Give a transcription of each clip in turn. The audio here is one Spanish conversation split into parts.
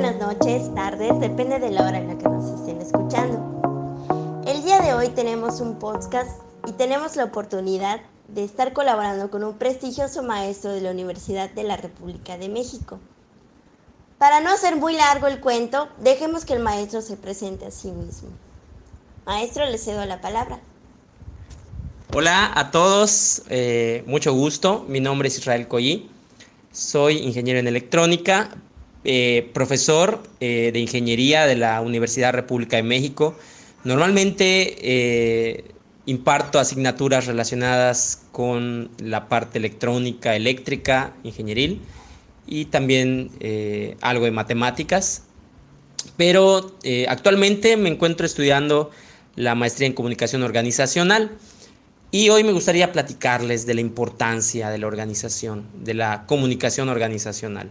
buenas noches, tardes, depende de la hora en la que nos estén escuchando. El día de hoy tenemos un podcast y tenemos la oportunidad de estar colaborando con un prestigioso maestro de la Universidad de la República de México. Para no hacer muy largo el cuento, dejemos que el maestro se presente a sí mismo. Maestro, le cedo la palabra. Hola a todos, eh, mucho gusto. Mi nombre es Israel Collí. Soy ingeniero en electrónica, eh, profesor eh, de ingeniería de la Universidad República de México. Normalmente eh, imparto asignaturas relacionadas con la parte electrónica, eléctrica, ingenieril y también algo de matemáticas. Pero actualmente me encuentro estudiando la maestría en comunicación organizacional. Y hoy me gustaría platicarles de la importancia de la organización, de la comunicación organizacional.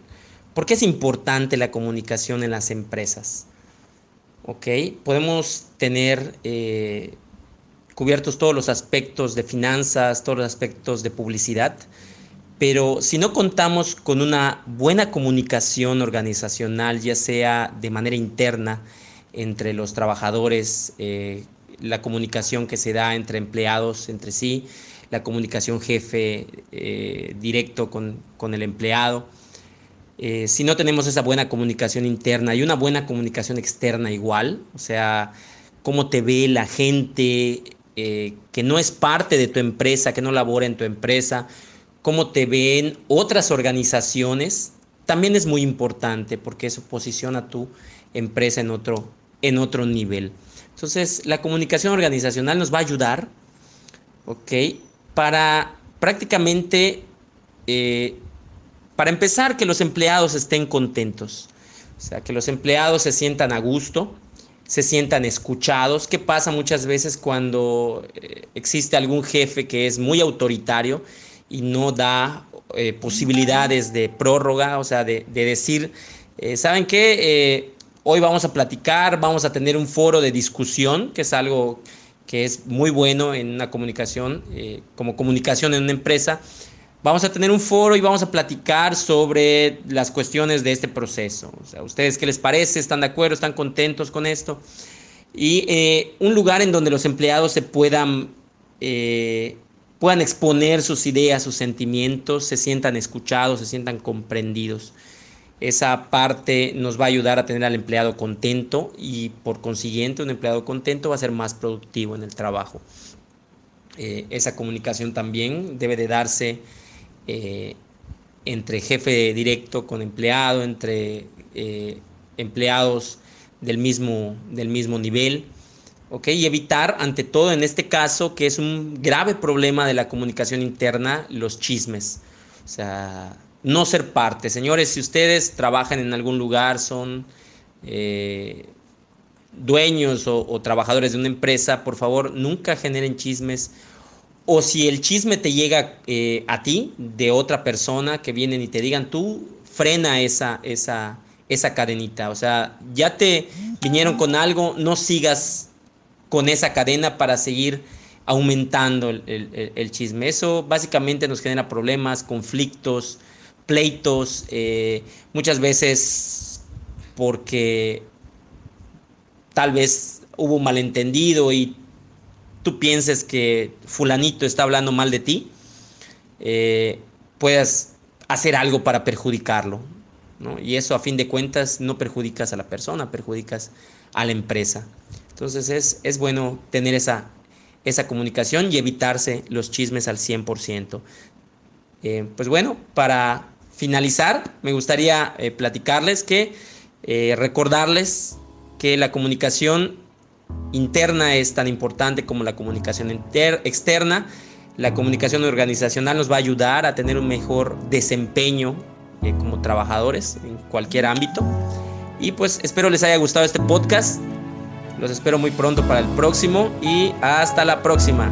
¿Por qué es importante la comunicación en las empresas? ¿Ok? Podemos tener eh, cubiertos todos los aspectos de finanzas, todos los aspectos de publicidad, pero si no contamos con una buena comunicación organizacional, ya sea de manera interna entre los trabajadores, eh, la comunicación que se da entre empleados entre sí, la comunicación jefe eh, directo con, con el empleado, eh, si no tenemos esa buena comunicación interna y una buena comunicación externa igual, o sea, cómo te ve la gente eh, que no es parte de tu empresa, que no labora en tu empresa, cómo te ven otras organizaciones, también es muy importante porque eso posiciona tu empresa en otro, en otro nivel. Entonces, la comunicación organizacional nos va a ayudar, ¿ok? Para prácticamente eh, para empezar, que los empleados estén contentos, o sea, que los empleados se sientan a gusto, se sientan escuchados. ¿Qué pasa muchas veces cuando eh, existe algún jefe que es muy autoritario y no da eh, posibilidades de prórroga, o sea, de, decir, eh, ¿saben qué? hoy vamos a platicar, vamos a tener un foro de discusión, que es algo que es muy bueno en una comunicación, como comunicación en una empresa Vamos a tener un foro y vamos a platicar sobre las cuestiones de este proceso. O sea, ¿ustedes qué les parece? ¿Están de acuerdo? ¿Están contentos con esto? Y eh, un lugar en donde los empleados se puedan, eh, puedan exponer sus ideas, sus sentimientos, se sientan escuchados, se sientan comprendidos. Esa parte nos va a ayudar a tener al empleado contento y por consiguiente un empleado contento va a ser más productivo en el trabajo. Eh, esa comunicación también debe de darse eh, entre jefe directo con empleado, entre eh, empleados del mismo, del mismo nivel. Y evitar, ante todo en este caso, que es un grave problema de la comunicación interna, los chismes. O sea, no ser parte. Señores, si ustedes trabajan en algún lugar, son eh, dueños o, trabajadores de una empresa, por favor, nunca generen chismes o si el chisme te llega eh, a ti de otra persona que vienen y te digan, tú frena esa, esa, esa cadenita. O sea, ya te vinieron con algo, no sigas con esa cadena para seguir aumentando el, chisme. Eso básicamente nos genera problemas, conflictos, pleitos, eh, muchas veces porque tal vez hubo malentendido y tú pienses que fulanito está hablando mal de ti, eh, puedas hacer algo para perjudicarlo. Y eso a fin de cuentas no perjudicas a la persona, perjudicas a la empresa. Entonces es, bueno tener esa, esa comunicación y evitarse los chismes al 100%. Eh, pues bueno, para finalizar, me gustaría eh, platicarles que, recordarles que la comunicación interna es tan importante como la comunicación externa. La comunicación organizacional nos va a ayudar a tener un mejor desempeño eh, como trabajadores en cualquier ámbito. Y pues espero les haya gustado este podcast. Los espero muy pronto para el próximo y hasta la próxima.